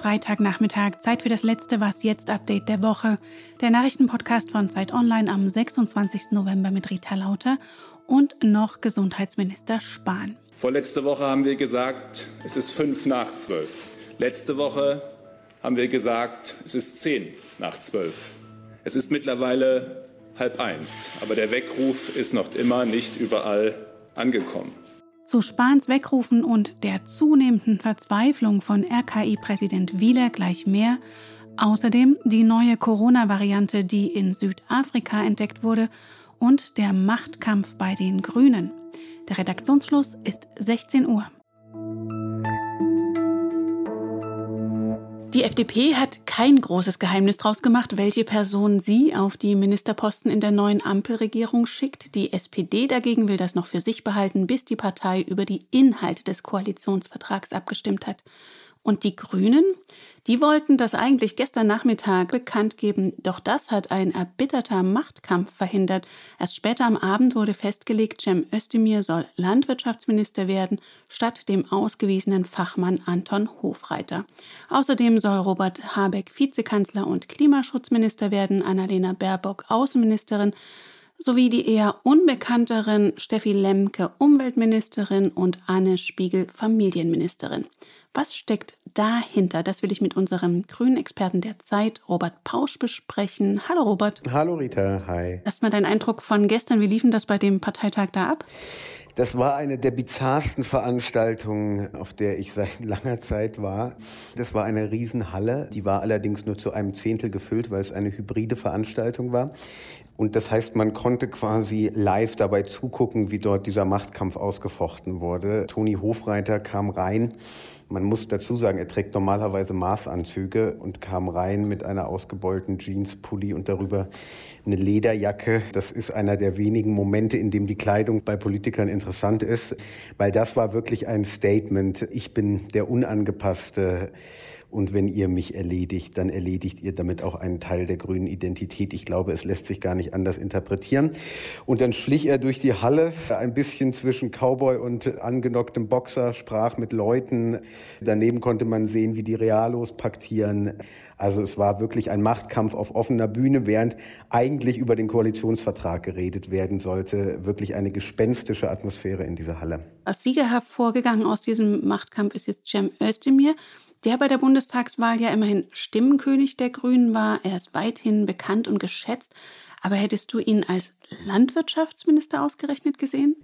Freitagnachmittag, Zeit für das letzte Was jetzt Update der Woche. Der Nachrichtenpodcast von Zeit Online am 26. November mit Rita Lauter und noch Gesundheitsminister Spahn. Vorletzte Woche haben wir gesagt, es ist fünf nach zwölf. Letzte Woche haben wir gesagt, es ist zehn nach zwölf. Es ist mittlerweile halb eins, aber der Weckruf ist noch immer nicht überall angekommen. Zu Spahns Wegrufen und der zunehmenden Verzweiflung von RKI-Präsident Wieler gleich mehr. Außerdem die neue Corona-Variante, die in Südafrika entdeckt wurde, und der Machtkampf bei den Grünen. Der Redaktionsschluss ist 16 Uhr. Die FDP hat kein großes Geheimnis daraus gemacht, welche Person sie auf die Ministerposten in der neuen Ampelregierung schickt. Die SPD dagegen will das noch für sich behalten, bis die Partei über die Inhalte des Koalitionsvertrags abgestimmt hat. Und die Grünen, die wollten das eigentlich gestern Nachmittag bekannt geben, doch das hat ein erbitterter Machtkampf verhindert. Erst später am Abend wurde festgelegt, Cem Özdemir soll Landwirtschaftsminister werden, statt dem ausgewiesenen Fachmann Anton Hofreiter. Außerdem soll Robert Habeck Vizekanzler und Klimaschutzminister werden, Annalena Baerbock Außenministerin, sowie die eher unbekannteren Steffi Lemke Umweltministerin und Anne Spiegel Familienministerin. Was steckt dahinter? Das will ich mit unserem grünen Experten der Zeit, Robert Pausch, besprechen. Hallo Robert. Hallo Rita, hi. Erstmal dein Eindruck von gestern. Wie liefen das bei dem Parteitag da ab? Das war eine der bizarrsten Veranstaltungen, auf der ich seit langer Zeit war. Das war eine Riesenhalle, die war allerdings nur zu einem Zehntel gefüllt, weil es eine hybride Veranstaltung war. Und das heißt, man konnte quasi live dabei zugucken, wie dort dieser Machtkampf ausgefochten wurde. Toni Hofreiter kam rein man muss dazu sagen, er trägt normalerweise Maßanzüge und kam rein mit einer ausgebeulten Jeanspulli und darüber eine Lederjacke. Das ist einer der wenigen Momente, in dem die Kleidung bei Politikern interessant ist, weil das war wirklich ein Statement. Ich bin der unangepasste und wenn ihr mich erledigt, dann erledigt ihr damit auch einen Teil der grünen Identität. Ich glaube, es lässt sich gar nicht anders interpretieren. Und dann schlich er durch die Halle, ein bisschen zwischen Cowboy und angenocktem Boxer, sprach mit Leuten. Daneben konnte man sehen, wie die Realos paktieren. Also es war wirklich ein Machtkampf auf offener Bühne, während eigentlich über den Koalitionsvertrag geredet werden sollte. Wirklich eine gespenstische Atmosphäre in dieser Halle. Als Sieger hervorgegangen aus diesem Machtkampf ist jetzt Cem Özdemir der bei der Bundestagswahl ja immerhin Stimmenkönig der Grünen war. Er ist weithin bekannt und geschätzt. Aber hättest du ihn als Landwirtschaftsminister ausgerechnet gesehen?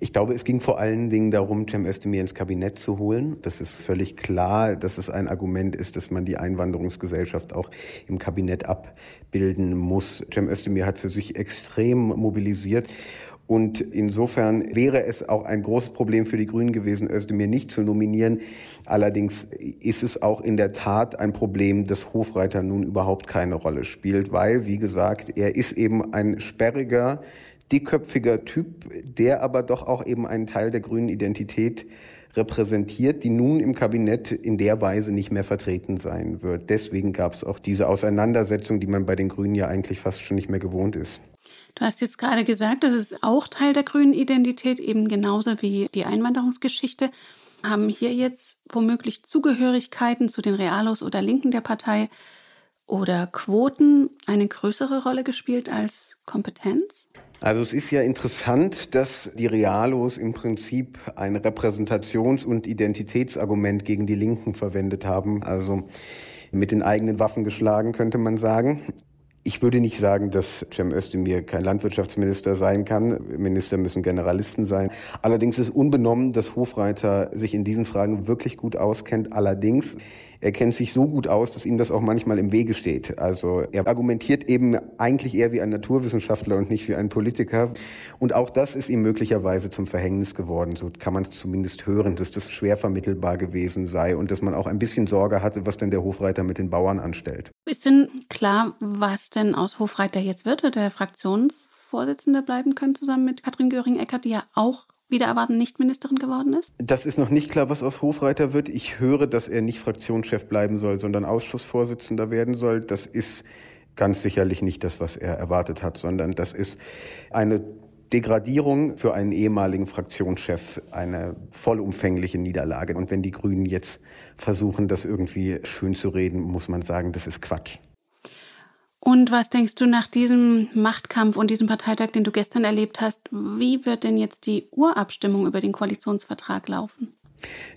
Ich glaube, es ging vor allen Dingen darum, Cem Özdemir ins Kabinett zu holen. Das ist völlig klar, dass es ein Argument ist, dass man die Einwanderungsgesellschaft auch im Kabinett abbilden muss. Cem Özdemir hat für sich extrem mobilisiert und insofern wäre es auch ein großes Problem für die Grünen gewesen, Özdemir nicht zu nominieren. Allerdings ist es auch in der Tat ein Problem, dass Hofreiter nun überhaupt keine Rolle spielt, weil, wie gesagt, er ist eben ein sperriger, dickköpfiger Typ, der aber doch auch eben einen Teil der grünen Identität repräsentiert, die nun im Kabinett in der Weise nicht mehr vertreten sein wird. Deswegen gab es auch diese Auseinandersetzung, die man bei den Grünen ja eigentlich fast schon nicht mehr gewohnt ist. Du hast jetzt gerade gesagt, das ist auch Teil der grünen Identität, eben genauso wie die Einwanderungsgeschichte. Haben hier jetzt womöglich Zugehörigkeiten zu den Realos oder Linken der Partei oder Quoten eine größere Rolle gespielt als Kompetenz? Also es ist ja interessant, dass die Realos im Prinzip ein Repräsentations- und Identitätsargument gegen die Linken verwendet haben. Also mit den eigenen Waffen geschlagen, könnte man sagen. Ich würde nicht sagen, dass Cem Özdemir kein Landwirtschaftsminister sein kann. Minister müssen Generalisten sein. Allerdings ist unbenommen, dass Hofreiter sich in diesen Fragen wirklich gut auskennt. Allerdings er kennt sich so gut aus, dass ihm das auch manchmal im Wege steht. Also er argumentiert eben eigentlich eher wie ein Naturwissenschaftler und nicht wie ein Politiker. Und auch das ist ihm möglicherweise zum Verhängnis geworden. So kann man es zumindest hören, dass das schwer vermittelbar gewesen sei und dass man auch ein bisschen Sorge hatte, was denn der Hofreiter mit den Bauern anstellt. Ist denn klar, was denn aus Hofreiter jetzt wird? Wird er Fraktionsvorsitzender bleiben können zusammen mit Katrin Göring-Eckert, die ja auch wieder erwarten nicht Ministerin geworden ist? Das ist noch nicht klar, was aus Hofreiter wird. Ich höre, dass er nicht Fraktionschef bleiben soll, sondern Ausschussvorsitzender werden soll. Das ist ganz sicherlich nicht das, was er erwartet hat, sondern das ist eine Degradierung für einen ehemaligen Fraktionschef eine vollumfängliche Niederlage. Und wenn die Grünen jetzt versuchen, das irgendwie schön zu reden, muss man sagen, das ist Quatsch. Und was denkst du nach diesem Machtkampf und diesem Parteitag, den du gestern erlebt hast, wie wird denn jetzt die Urabstimmung über den Koalitionsvertrag laufen?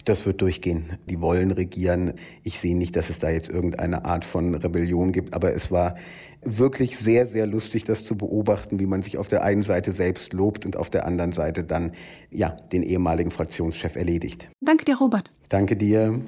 Das wird durchgehen. Die wollen regieren. Ich sehe nicht, dass es da jetzt irgendeine Art von Rebellion gibt, aber es war wirklich sehr, sehr lustig, das zu beobachten, wie man sich auf der einen Seite selbst lobt und auf der anderen Seite dann, ja, den ehemaligen Fraktionschef erledigt. Danke dir, Robert. Danke dir.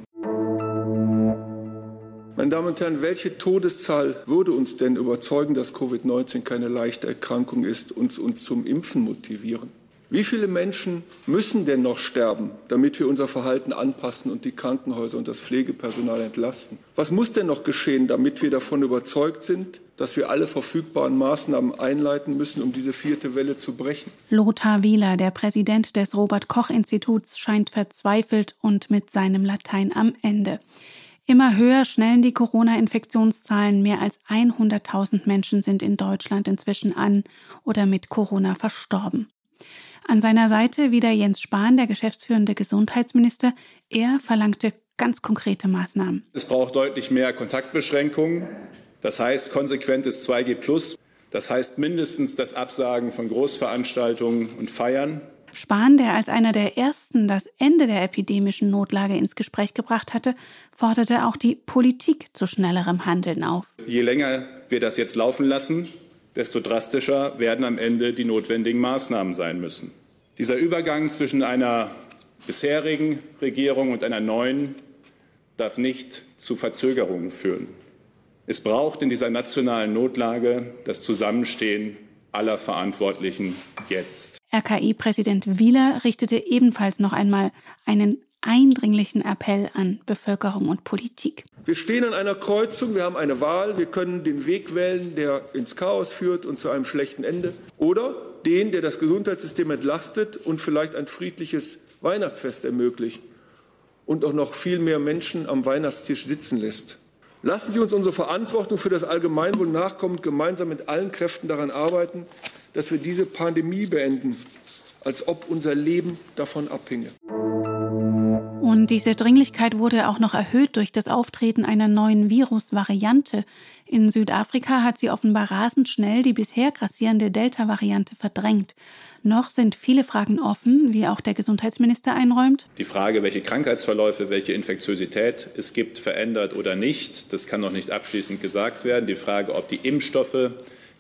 Meine Damen und Herren, welche Todeszahl würde uns denn überzeugen, dass Covid-19 keine leichte Erkrankung ist und uns zum Impfen motivieren? Wie viele Menschen müssen denn noch sterben, damit wir unser Verhalten anpassen und die Krankenhäuser und das Pflegepersonal entlasten? Was muss denn noch geschehen, damit wir davon überzeugt sind, dass wir alle verfügbaren Maßnahmen einleiten müssen, um diese vierte Welle zu brechen? Lothar Wieler, der Präsident des Robert Koch Instituts, scheint verzweifelt und mit seinem Latein am Ende. Immer höher schnellen die Corona-Infektionszahlen. Mehr als 100.000 Menschen sind in Deutschland inzwischen an oder mit Corona verstorben. An seiner Seite wieder Jens Spahn, der geschäftsführende Gesundheitsminister. Er verlangte ganz konkrete Maßnahmen. Es braucht deutlich mehr Kontaktbeschränkungen. Das heißt konsequentes 2G. Das heißt mindestens das Absagen von Großveranstaltungen und Feiern. Spahn, der als einer der ersten das Ende der epidemischen Notlage ins Gespräch gebracht hatte, forderte auch die Politik zu schnellerem Handeln auf. Je länger wir das jetzt laufen lassen, desto drastischer werden am Ende die notwendigen Maßnahmen sein müssen. Dieser Übergang zwischen einer bisherigen Regierung und einer neuen darf nicht zu Verzögerungen führen. Es braucht in dieser nationalen Notlage das Zusammenstehen aller Verantwortlichen jetzt. RKI-Präsident Wieler richtete ebenfalls noch einmal einen eindringlichen Appell an Bevölkerung und Politik. Wir stehen an einer Kreuzung, wir haben eine Wahl, wir können den Weg wählen, der ins Chaos führt und zu einem schlechten Ende, oder den, der das Gesundheitssystem entlastet und vielleicht ein friedliches Weihnachtsfest ermöglicht und auch noch viel mehr Menschen am Weihnachtstisch sitzen lässt. Lassen Sie uns unsere Verantwortung für das Allgemeinwohl nachkommen und gemeinsam mit allen Kräften daran arbeiten, dass wir diese Pandemie beenden, als ob unser Leben davon abhinge. Und diese Dringlichkeit wurde auch noch erhöht durch das Auftreten einer neuen Virusvariante. In Südafrika hat sie offenbar rasend schnell die bisher grassierende Delta-Variante verdrängt. Noch sind viele Fragen offen, wie auch der Gesundheitsminister einräumt. Die Frage, welche Krankheitsverläufe, welche Infektiosität es gibt, verändert oder nicht, das kann noch nicht abschließend gesagt werden. Die Frage, ob die Impfstoffe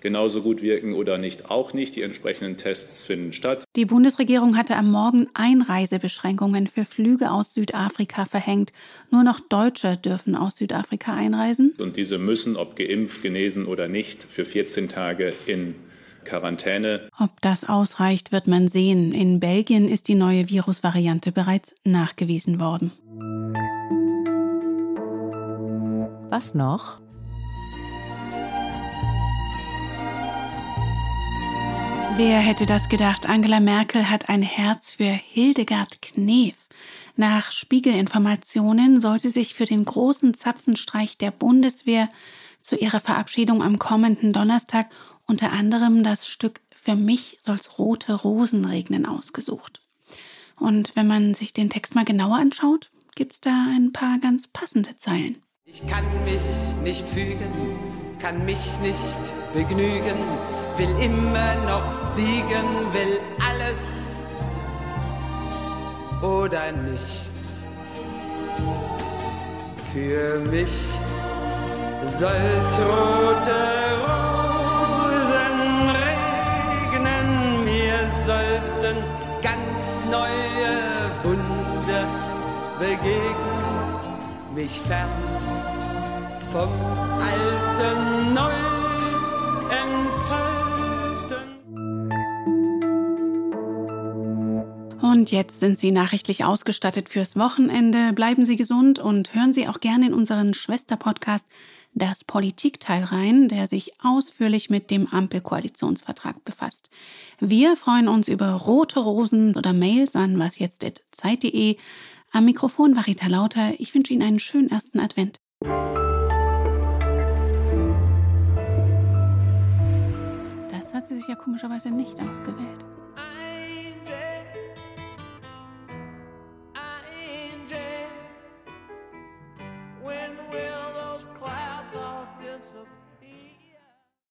genauso gut wirken oder nicht, auch nicht. Die entsprechenden Tests finden statt. Die Bundesregierung hatte am Morgen Einreisebeschränkungen für Flüge aus Südafrika verhängt. Nur noch Deutsche dürfen aus Südafrika einreisen. Und diese müssen, ob geimpft, genesen oder nicht, für 14 Tage in Quarantäne. Ob das ausreicht, wird man sehen. In Belgien ist die neue Virusvariante bereits nachgewiesen worden. Was noch? Wer hätte das gedacht? Angela Merkel hat ein Herz für Hildegard Knef. Nach Spiegelinformationen soll sie sich für den großen Zapfenstreich der Bundeswehr zu ihrer Verabschiedung am kommenden Donnerstag unter anderem das Stück Für mich soll's rote Rosen regnen ausgesucht. Und wenn man sich den Text mal genauer anschaut, gibt's da ein paar ganz passende Zeilen. Ich kann mich nicht fügen, kann mich nicht begnügen will immer noch siegen, will alles oder nichts. Für mich soll's rote Rosen regnen, mir sollten ganz neue Wunder begegnen, mich fern vom alten neu entfalten. Und jetzt sind Sie nachrichtlich ausgestattet fürs Wochenende. Bleiben Sie gesund und hören Sie auch gerne in unseren Schwesterpodcast Das Politikteil rein, der sich ausführlich mit dem Ampelkoalitionsvertrag befasst. Wir freuen uns über rote Rosen oder Mails an wasjetzt.zeit.de. Am Mikrofon war Rita Lauter. Ich wünsche Ihnen einen schönen ersten Advent. Hat sie sich ja komischerweise nicht ausgewählt.